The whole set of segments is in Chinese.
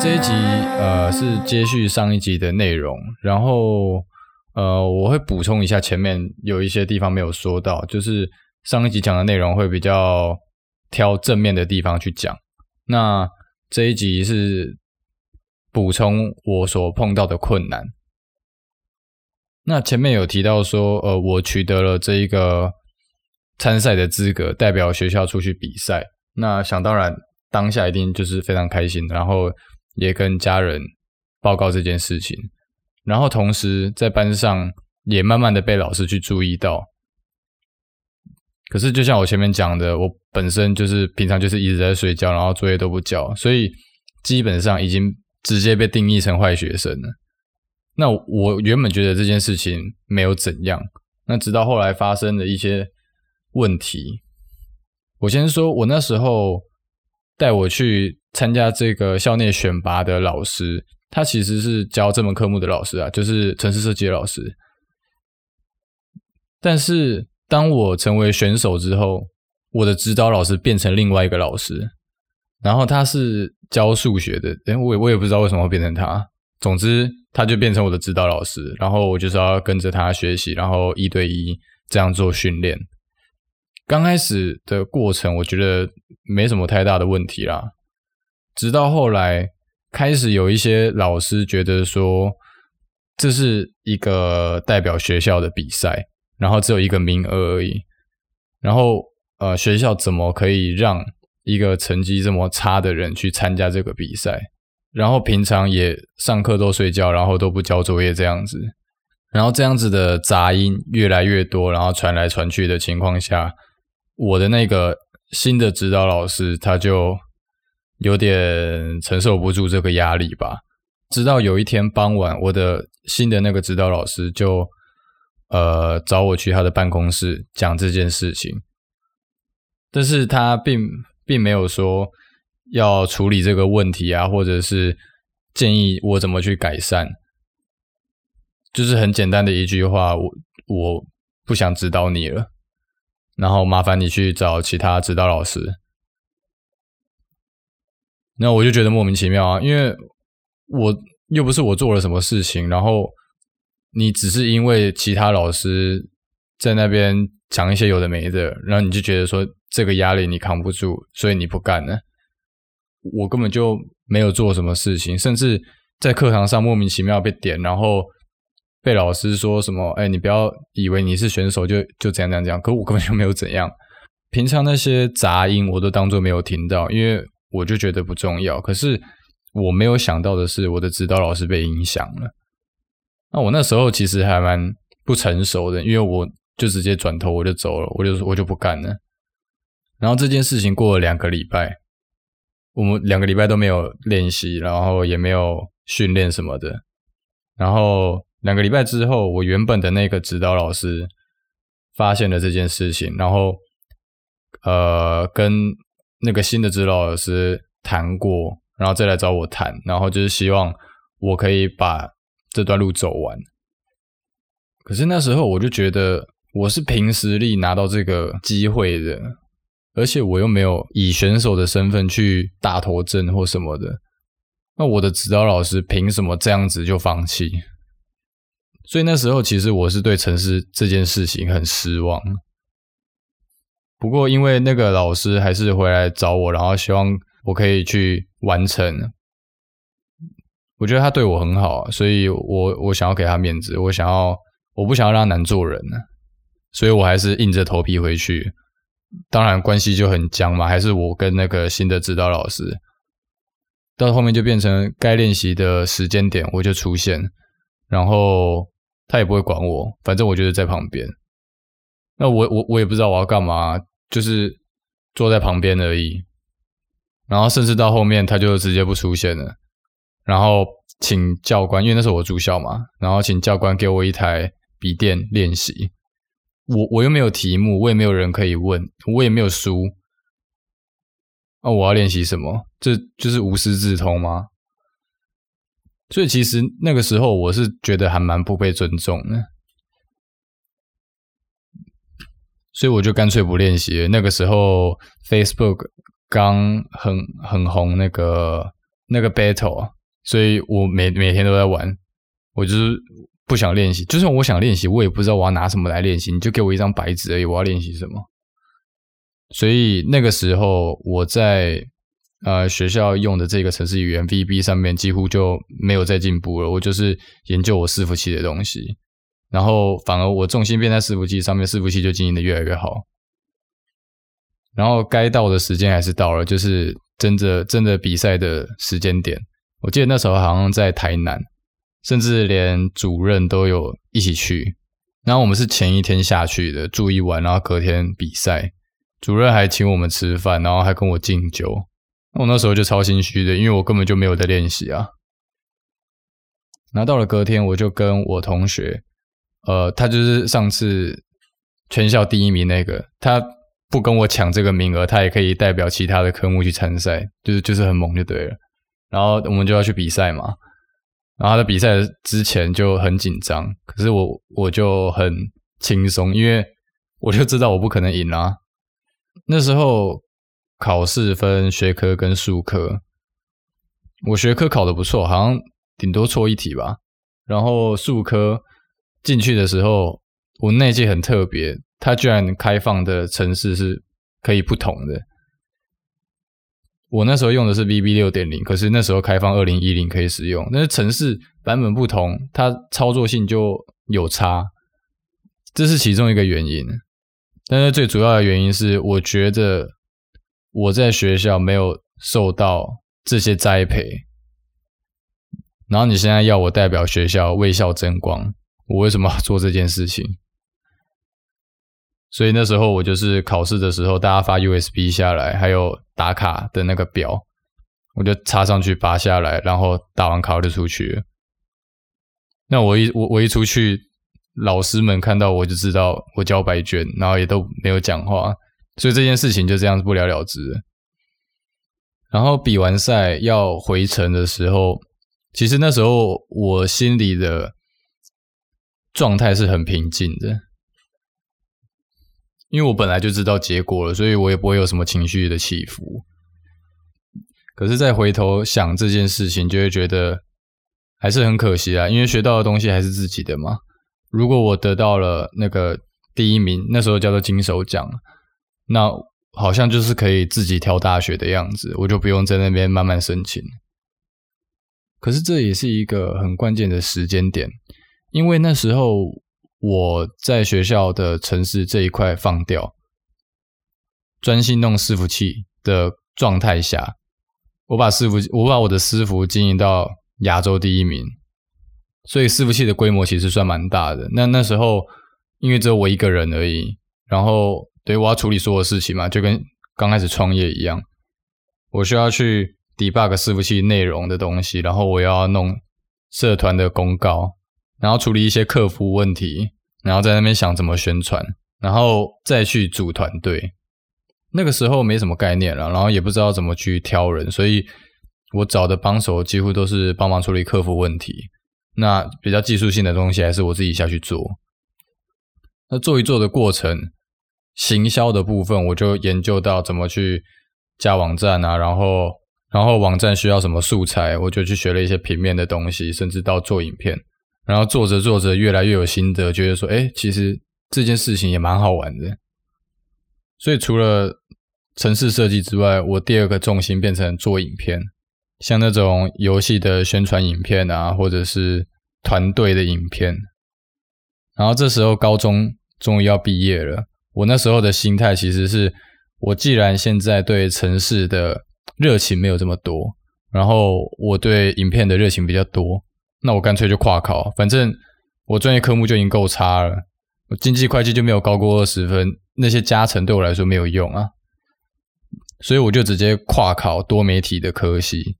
这一集呃是接续上一集的内容，然后呃我会补充一下前面有一些地方没有说到，就是上一集讲的内容会比较挑正面的地方去讲，那这一集是补充我所碰到的困难。那前面有提到说，呃，我取得了这一个参赛的资格，代表学校出去比赛。那想当然，当下一定就是非常开心，然后。也跟家人报告这件事情，然后同时在班上也慢慢的被老师去注意到。可是就像我前面讲的，我本身就是平常就是一直在睡觉，然后作业都不交，所以基本上已经直接被定义成坏学生了。那我原本觉得这件事情没有怎样，那直到后来发生了一些问题。我先说，我那时候带我去。参加这个校内选拔的老师，他其实是教这门科目的老师啊，就是城市设计的老师。但是当我成为选手之后，我的指导老师变成另外一个老师，然后他是教数学的，诶，我也我也不知道为什么会变成他。总之，他就变成我的指导老师，然后我就是要跟着他学习，然后一对一这样做训练。刚开始的过程，我觉得没什么太大的问题啦。直到后来，开始有一些老师觉得说，这是一个代表学校的比赛，然后只有一个名额而已。然后，呃，学校怎么可以让一个成绩这么差的人去参加这个比赛？然后平常也上课都睡觉，然后都不交作业这样子。然后这样子的杂音越来越多，然后传来传去的情况下，我的那个新的指导老师他就。有点承受不住这个压力吧。直到有一天傍晚，我的新的那个指导老师就呃找我去他的办公室讲这件事情，但是他并并没有说要处理这个问题啊，或者是建议我怎么去改善，就是很简单的一句话，我我不想指导你了，然后麻烦你去找其他指导老师。那我就觉得莫名其妙啊，因为我又不是我做了什么事情，然后你只是因为其他老师在那边讲一些有的没的，然后你就觉得说这个压力你扛不住，所以你不干了。我根本就没有做什么事情，甚至在课堂上莫名其妙被点，然后被老师说什么：“哎，你不要以为你是选手就就怎样怎样怎样。”可我根本就没有怎样，平常那些杂音我都当做没有听到，因为。我就觉得不重要，可是我没有想到的是，我的指导老师被影响了。那我那时候其实还蛮不成熟的，因为我就直接转头我就走了，我就我就不干了。然后这件事情过了两个礼拜，我们两个礼拜都没有练习，然后也没有训练什么的。然后两个礼拜之后，我原本的那个指导老师发现了这件事情，然后呃跟。那个新的指导老师谈过，然后再来找我谈，然后就是希望我可以把这段路走完。可是那时候我就觉得我是凭实力拿到这个机会的，而且我又没有以选手的身份去打头阵或什么的，那我的指导老师凭什么这样子就放弃？所以那时候其实我是对城市这件事情很失望。不过，因为那个老师还是回来找我，然后希望我可以去完成。我觉得他对我很好，所以我我想要给他面子，我想要我不想要让他难做人，所以我还是硬着头皮回去。当然关系就很僵嘛，还是我跟那个新的指导老师，到后面就变成该练习的时间点我就出现，然后他也不会管我，反正我就是在旁边。那我我我也不知道我要干嘛。就是坐在旁边而已，然后甚至到后面他就直接不出现了，然后请教官，因为那时候我住校嘛，然后请教官给我一台笔电练习。我我又没有题目，我也没有人可以问，我也没有书，那我要练习什么？这就是无师自通吗？所以其实那个时候我是觉得还蛮不被尊重的。所以我就干脆不练习。那个时候 Facebook 刚很很红，那个那个 Battle，所以我每每天都在玩。我就是不想练习，就算我想练习，我也不知道我要拿什么来练习。你就给我一张白纸而已，我要练习什么？所以那个时候我在呃学校用的这个程式语言 VB 上面几乎就没有再进步了。我就是研究我伺服器的东西，然后反而我重心变在伺服器上面，伺服器就经营的越来越好。然后该到的时间还是到了，就是真的真的比赛的时间点。我记得那时候好像在台南。甚至连主任都有一起去，然后我们是前一天下去的，住一晚，然后隔天比赛。主任还请我们吃饭，然后还跟我敬酒。我那时候就超心虚的，因为我根本就没有在练习啊。拿到了隔天，我就跟我同学，呃，他就是上次全校第一名那个，他不跟我抢这个名额，他也可以代表其他的科目去参赛，就是就是很猛就对了。然后我们就要去比赛嘛。然后他在比赛之前就很紧张，可是我我就很轻松，因为我就知道我不可能赢啊。那时候考试分学科跟术科，我学科考得不错，好像顶多错一题吧。然后术科进去的时候，我那届很特别，它居然开放的城市是可以不同的。我那时候用的是 VB 六点零，可是那时候开放二零一零可以使用，但是程式版本不同，它操作性就有差，这是其中一个原因。但是最主要的原因是，我觉得我在学校没有受到这些栽培，然后你现在要我代表学校为校争光，我为什么做这件事情？所以那时候我就是考试的时候，大家发 USB 下来，还有打卡的那个表，我就插上去拔下来，然后打完卡就出去。那我一我我一出去，老师们看到我就知道我交白卷，然后也都没有讲话，所以这件事情就这样不了了之。然后比完赛要回程的时候，其实那时候我心里的状态是很平静的。因为我本来就知道结果了，所以我也不会有什么情绪的起伏。可是再回头想这件事情，就会觉得还是很可惜啊，因为学到的东西还是自己的嘛。如果我得到了那个第一名，那时候叫做金手奖，那好像就是可以自己挑大学的样子，我就不用在那边慢慢申请。可是这也是一个很关键的时间点，因为那时候。我在学校的城市这一块放掉，专心弄伺服器的状态下，我把伺服我把我的伺服经营到亚洲第一名，所以伺服器的规模其实算蛮大的。那那时候因为只有我一个人而已，然后对，我要处理所有事情嘛，就跟刚开始创业一样，我需要去 debug 伺服器内容的东西，然后我要弄社团的公告，然后处理一些客服问题。然后在那边想怎么宣传，然后再去组团队。那个时候没什么概念了，然后也不知道怎么去挑人，所以我找的帮手几乎都是帮忙处理客服问题。那比较技术性的东西还是我自己下去做。那做一做的过程，行销的部分我就研究到怎么去加网站啊，然后然后网站需要什么素材，我就去学了一些平面的东西，甚至到做影片。然后做着做着，越来越有心得，觉得说，哎，其实这件事情也蛮好玩的。所以除了城市设计之外，我第二个重心变成做影片，像那种游戏的宣传影片啊，或者是团队的影片。然后这时候高中终于要毕业了，我那时候的心态其实是，我既然现在对城市的热情没有这么多，然后我对影片的热情比较多。那我干脆就跨考，反正我专业科目就已经够差了，我经济会计就没有高过二十分，那些加成对我来说没有用啊，所以我就直接跨考多媒体的科系。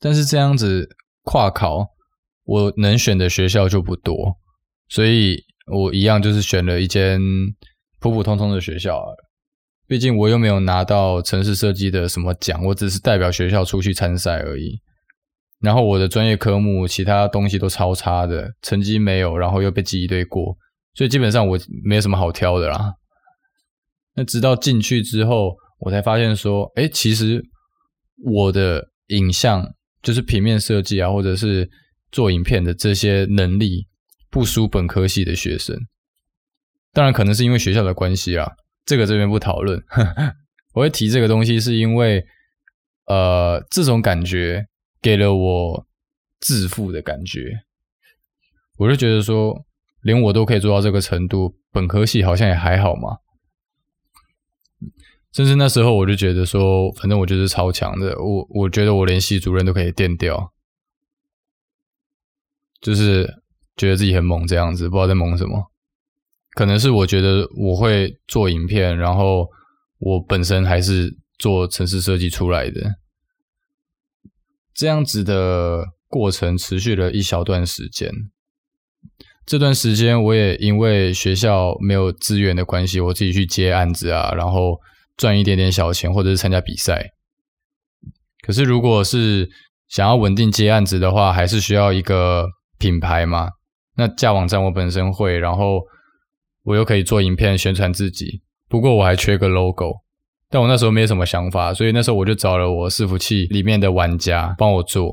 但是这样子跨考，我能选的学校就不多，所以我一样就是选了一间普普通通的学校。毕竟我又没有拿到城市设计的什么奖，我只是代表学校出去参赛而已。然后我的专业科目其他东西都超差的，成绩没有，然后又被记一堆过，所以基本上我没有什么好挑的啦。那直到进去之后，我才发现说，哎，其实我的影像就是平面设计啊，或者是做影片的这些能力，不输本科系的学生。当然，可能是因为学校的关系啊，这个这边不讨论。我会提这个东西，是因为，呃，这种感觉给了我自负的感觉。我就觉得说，连我都可以做到这个程度，本科系好像也还好嘛。甚至那时候我就觉得说，反正我就是超强的，我我觉得我连系主任都可以电掉，就是觉得自己很猛这样子，不知道在猛什么。可能是我觉得我会做影片，然后我本身还是做城市设计出来的，这样子的过程持续了一小段时间。这段时间我也因为学校没有资源的关系，我自己去接案子啊，然后。赚一点点小钱，或者是参加比赛。可是，如果是想要稳定接案子的话，还是需要一个品牌嘛。那架网站我本身会，然后我又可以做影片宣传自己。不过我还缺个 logo，但我那时候没有什么想法，所以那时候我就找了我伺服器里面的玩家帮我做。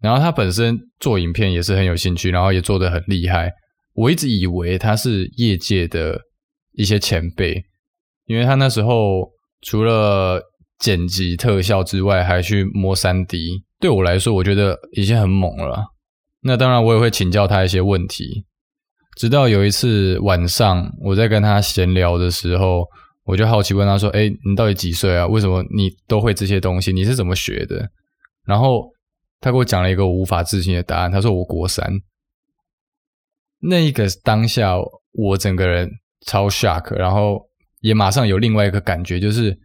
然后他本身做影片也是很有兴趣，然后也做得很厉害。我一直以为他是业界的一些前辈，因为他那时候。除了剪辑特效之外，还去摸 3D。对我来说，我觉得已经很猛了。那当然，我也会请教他一些问题。直到有一次晚上，我在跟他闲聊的时候，我就好奇问他说：“哎，你到底几岁啊？为什么你都会这些东西？你是怎么学的？”然后他给我讲了一个我无法置信的答案。他说：“我国三。”那一个当下，我整个人超 shock，然后。也马上有另外一个感觉，就是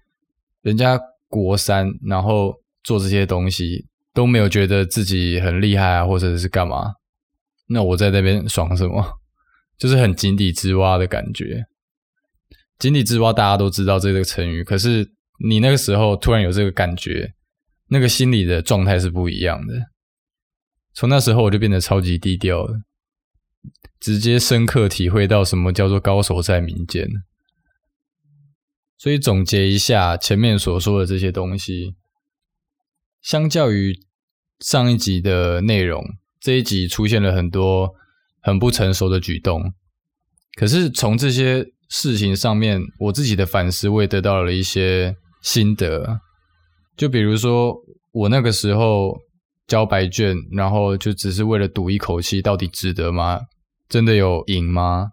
人家国三，然后做这些东西都没有觉得自己很厉害啊，或者是干嘛？那我在那边爽什么？就是很井底之蛙的感觉。井底之蛙大家都知道这个成语，可是你那个时候突然有这个感觉，那个心理的状态是不一样的。从那时候我就变得超级低调了，直接深刻体会到什么叫做高手在民间。所以总结一下前面所说的这些东西，相较于上一集的内容，这一集出现了很多很不成熟的举动。可是从这些事情上面，我自己的反思，我也得到了一些心得。就比如说，我那个时候交白卷，然后就只是为了赌一口气，到底值得吗？真的有赢吗？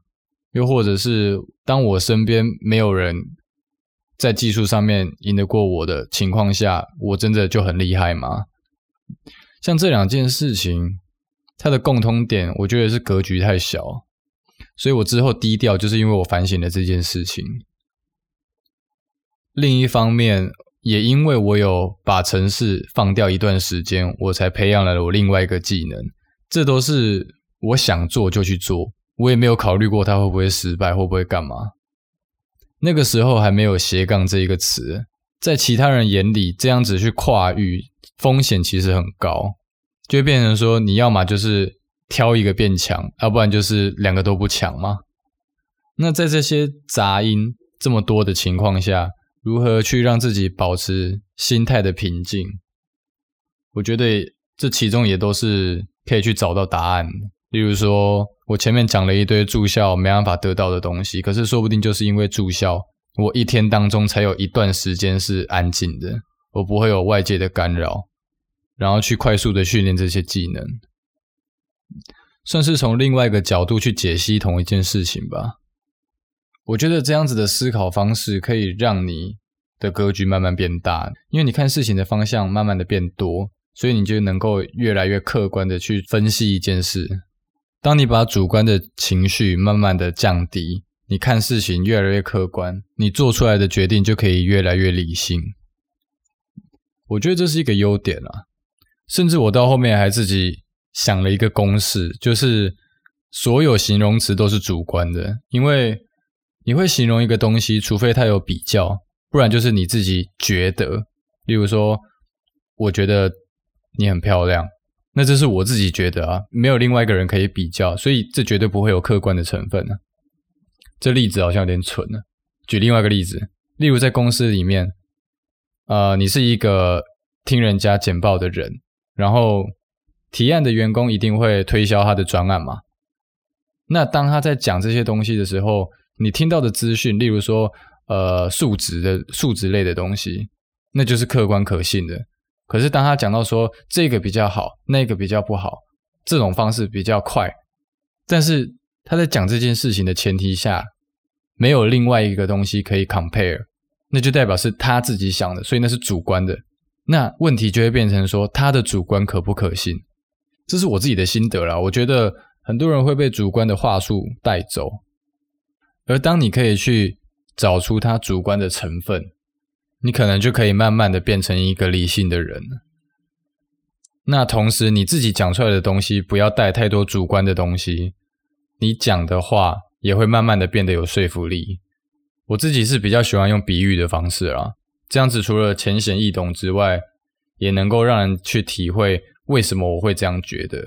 又或者是当我身边没有人。在技术上面赢得过我的情况下，我真的就很厉害吗？像这两件事情，它的共通点，我觉得是格局太小，所以我之后低调，就是因为我反省了这件事情。另一方面，也因为我有把城市放掉一段时间，我才培养了我另外一个技能。这都是我想做就去做，我也没有考虑过它会不会失败，会不会干嘛。那个时候还没有斜杠这一个词，在其他人眼里，这样子去跨域风险其实很高，就变成说你要么就是挑一个变强，要不然就是两个都不强嘛。那在这些杂音这么多的情况下，如何去让自己保持心态的平静？我觉得这其中也都是可以去找到答案。例如说，我前面讲了一堆住校没办法得到的东西，可是说不定就是因为住校，我一天当中才有一段时间是安静的，我不会有外界的干扰，然后去快速的训练这些技能，算是从另外一个角度去解析同一件事情吧。我觉得这样子的思考方式可以让你的格局慢慢变大，因为你看事情的方向慢慢的变多，所以你就能够越来越客观的去分析一件事。当你把主观的情绪慢慢的降低，你看事情越来越客观，你做出来的决定就可以越来越理性。我觉得这是一个优点啊，甚至我到后面还自己想了一个公式，就是所有形容词都是主观的，因为你会形容一个东西，除非它有比较，不然就是你自己觉得。例如说，我觉得你很漂亮。那这是我自己觉得啊，没有另外一个人可以比较，所以这绝对不会有客观的成分呢、啊。这例子好像有点蠢呢、举另外一个例子，例如在公司里面，呃，你是一个听人家简报的人，然后提案的员工一定会推销他的专案嘛。那当他在讲这些东西的时候，你听到的资讯，例如说，呃，数值的数值类的东西，那就是客观可信的。可是当他讲到说这个比较好，那个比较不好，这种方式比较快，但是他在讲这件事情的前提下，没有另外一个东西可以 compare，那就代表是他自己想的，所以那是主观的。那问题就会变成说，他的主观可不可信？这是我自己的心得啦。我觉得很多人会被主观的话术带走，而当你可以去找出他主观的成分。你可能就可以慢慢的变成一个理性的人。那同时，你自己讲出来的东西不要带太多主观的东西，你讲的话也会慢慢的变得有说服力。我自己是比较喜欢用比喻的方式啦，这样子除了浅显易懂之外，也能够让人去体会为什么我会这样觉得。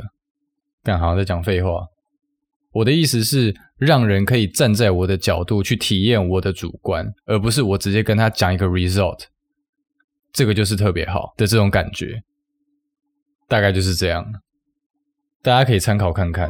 干好像在讲废话。我的意思是，让人可以站在我的角度去体验我的主观，而不是我直接跟他讲一个 result，这个就是特别好的这种感觉，大概就是这样，大家可以参考看看。